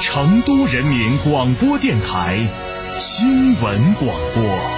成都人民广播电台新闻广播。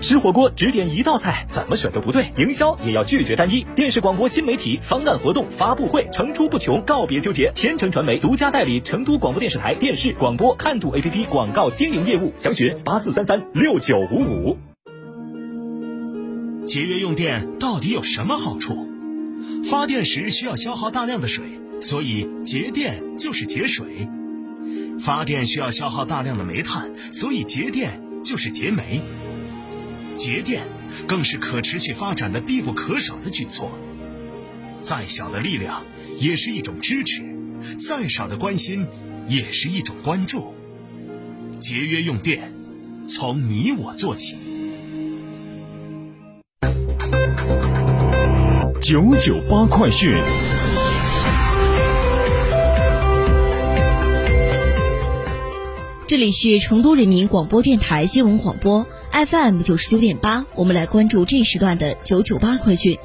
吃火锅只点一道菜，怎么选都不对。营销也要拒绝单一。电视广播新媒体方案活动发布会层出不穷，告别纠结。天成传媒独家代理成都广播电视台电视广播看图 APP 广告经营业务，详询八四三三六九五五。节约用电到底有什么好处？发电时需要消耗大量的水，所以节电就是节水；发电需要消耗大量的煤炭，所以节电就是节煤。节电更是可持续发展的必不可少的举措。再小的力量也是一种支持，再少的关心也是一种关注。节约用电，从你我做起。九九八快讯。这里是成都人民广播电台新闻广播 FM 九十九点八，我们来关注这时段的九九八快讯。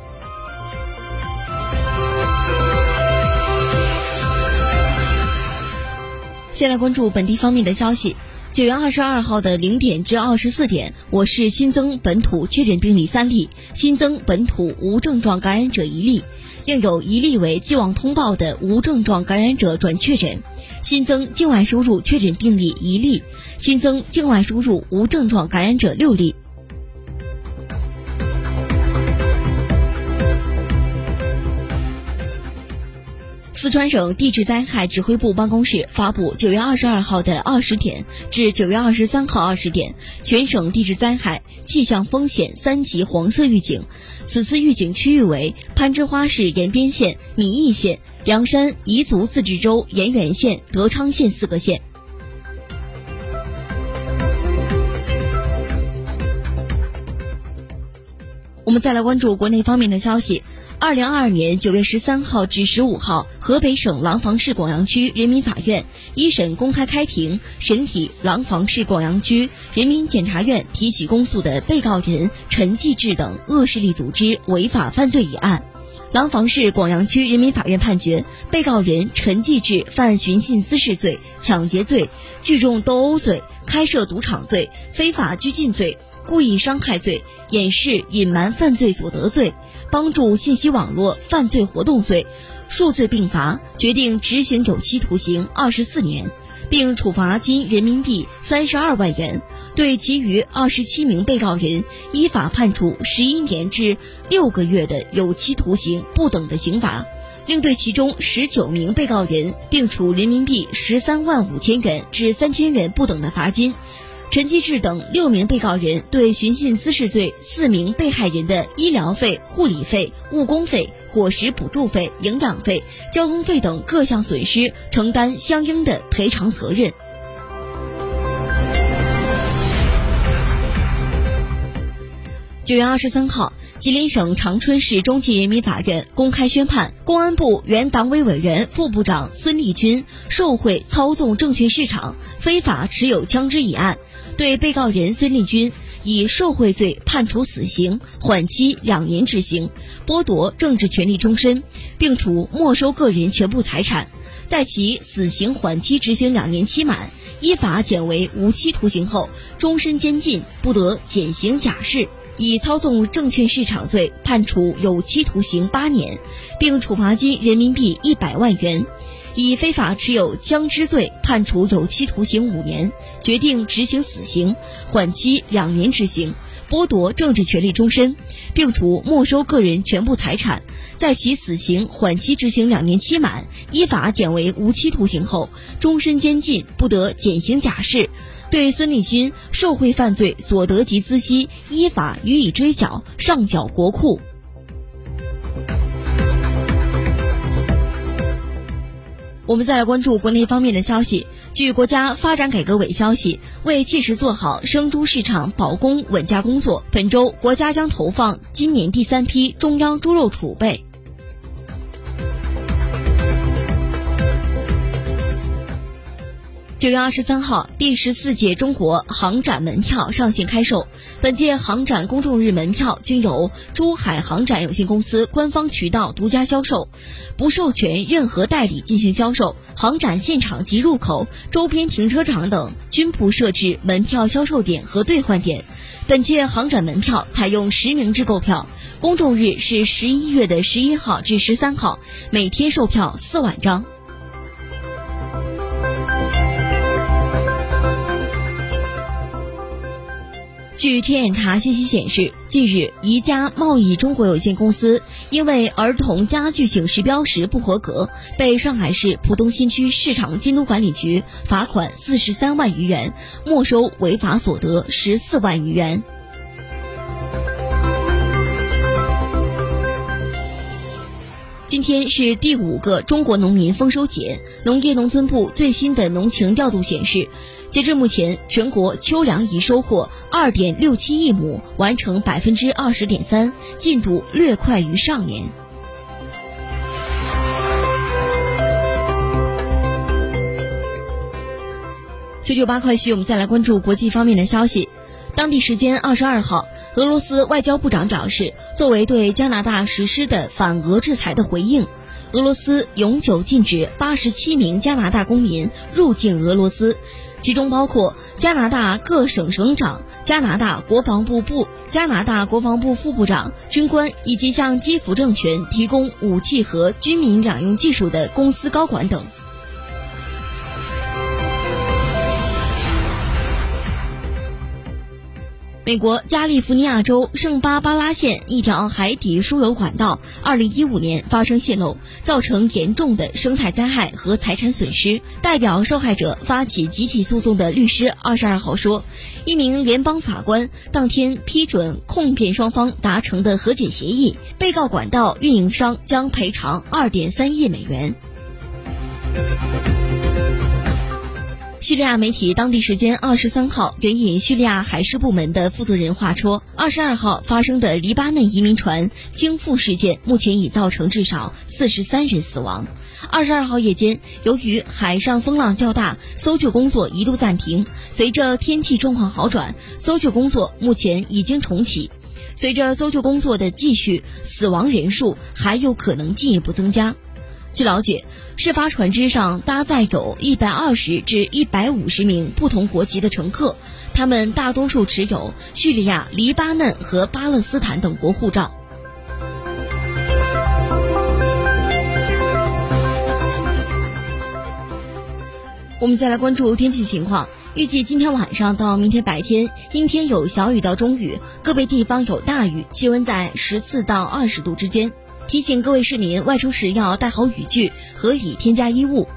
先来关注本地方面的消息。九月二十二号的零点至二十四点，我市新增本土确诊病例三例，新增本土无症状感染者一例，另有一例为既往通报的无症状感染者转确诊。新增境外输入确诊病例一例，新增境外输入无症状感染者六例。四川省地质灾害指挥部办公室发布九月二十二号的二十点至九月二十三号二十点全省地质灾害气象风险三级黄色预警，此次预警区域为攀枝花市延边县、米易县、凉山彝族自治州盐源县、德昌县四个县。我们再来关注国内方面的消息。二零二二年九月十三号至十五号，河北省廊坊市广阳区人民法院一审公开开庭审理廊坊市广阳区人民检察院提起公诉的被告人陈继志等恶势力组织违法犯罪一案。廊坊市广阳区人民法院判决，被告人陈继志犯寻衅滋事罪、抢劫罪、聚众斗殴罪、开设赌场罪、非法拘禁罪。故意伤害罪、掩饰隐瞒犯罪所得罪、帮助信息网络犯罪活动罪，数罪并罚，决定执行有期徒刑二十四年，并处罚金人民币三十二万元。对其余二十七名被告人，依法判处十一年至六个月的有期徒刑不等的刑罚，另对其中十九名被告人，并处人民币十三万五千元至三千元不等的罚金。陈继志等六名被告人对寻衅滋事罪四名被害人的医疗费、护理费、误工费、伙食补助费、营养费、交通费等各项损失承担相应的赔偿责任。九月二十三号，吉林省长春市中级人民法院公开宣判公安部原党委委员、副部长孙立军受贿、操纵证券市场、非法持有枪支一案。对被告人孙立军以受贿罪判处死刑，缓期两年执行，剥夺政治权利终身，并处没收个人全部财产。在其死刑缓期执行两年期满，依法减为无期徒刑后，终身监禁，不得减刑假释。以操纵证券市场罪判处有期徒刑八年，并处罚金人民币一百万元。以非法持有枪支罪判处有期徒刑五年，决定执行死刑，缓期两年执行，剥夺政治权利终身，并处没收个人全部财产，在其死刑缓期执行两年期满，依法减为无期徒刑后，终身监禁，不得减刑假释。对孙立军受贿犯罪所得及资息，依法予以追缴，上缴国库。我们再来关注国内方面的消息。据国家发展改革委消息，为切实做好生猪市场保供稳价工作，本周国家将投放今年第三批中央猪肉储备。九月二十三号，第十四届中国航展门票上线开售。本届航展公众日门票均由珠海航展有限公司官方渠道独家销售，不授权任何代理进行销售。航展现场及入口、周边停车场等均不设置门票销售点和兑换点。本届航展门票采用实名制购票，公众日是十一月的十一号至十三号，每天售票四万张。据天眼查信息显示，近日宜家贸易中国有限公司因为儿童家具警示标识不合格，被上海市浦东新区市场监督管理局罚款四十三万余元，没收违法所得十四万余元。今天是第五个中国农民丰收节。农业农村部最新的农情调度显示，截至目前，全国秋粮已收获二点六七亿亩，完成百分之二十点三，进度略快于上年。九九八快讯，我们再来关注国际方面的消息。当地时间二十二号，俄罗斯外交部长表示，作为对加拿大实施的反俄制裁的回应，俄罗斯永久禁止八十七名加拿大公民入境俄罗斯，其中包括加拿大各省省长、加拿大国防部部、加拿大国防部副部长、军官以及向基辅政权提供武器和军民两用技术的公司高管等。美国加利福尼亚州圣巴巴拉县一条海底输油管道，二零一五年发生泄漏，造成严重的生态灾害和财产损失。代表受害者发起集体诉讼的律师二十二号说，一名联邦法官当天批准控辩双方达成的和解协议，被告管道运营商将赔偿二点三亿美元。叙利亚媒体当地时间二十三号援引叙利亚海事部门的负责人话说，二十二号发生的黎巴嫩移民船倾覆事件，目前已造成至少四十三人死亡。二十二号夜间，由于海上风浪较大，搜救工作一度暂停。随着天气状况好转，搜救工作目前已经重启。随着搜救工作的继续，死亡人数还有可能进一步增加。据了解，事发船只上搭载有一百二十至一百五十名不同国籍的乘客，他们大多数持有叙利亚、黎巴嫩和巴勒斯坦等国护照。我们再来关注天气情况，预计今天晚上到明天白天，阴天有小雨到中雨，个别地方有大雨，气温在十四到二十度之间。提醒各位市民外出时要带好雨具和已添加衣物。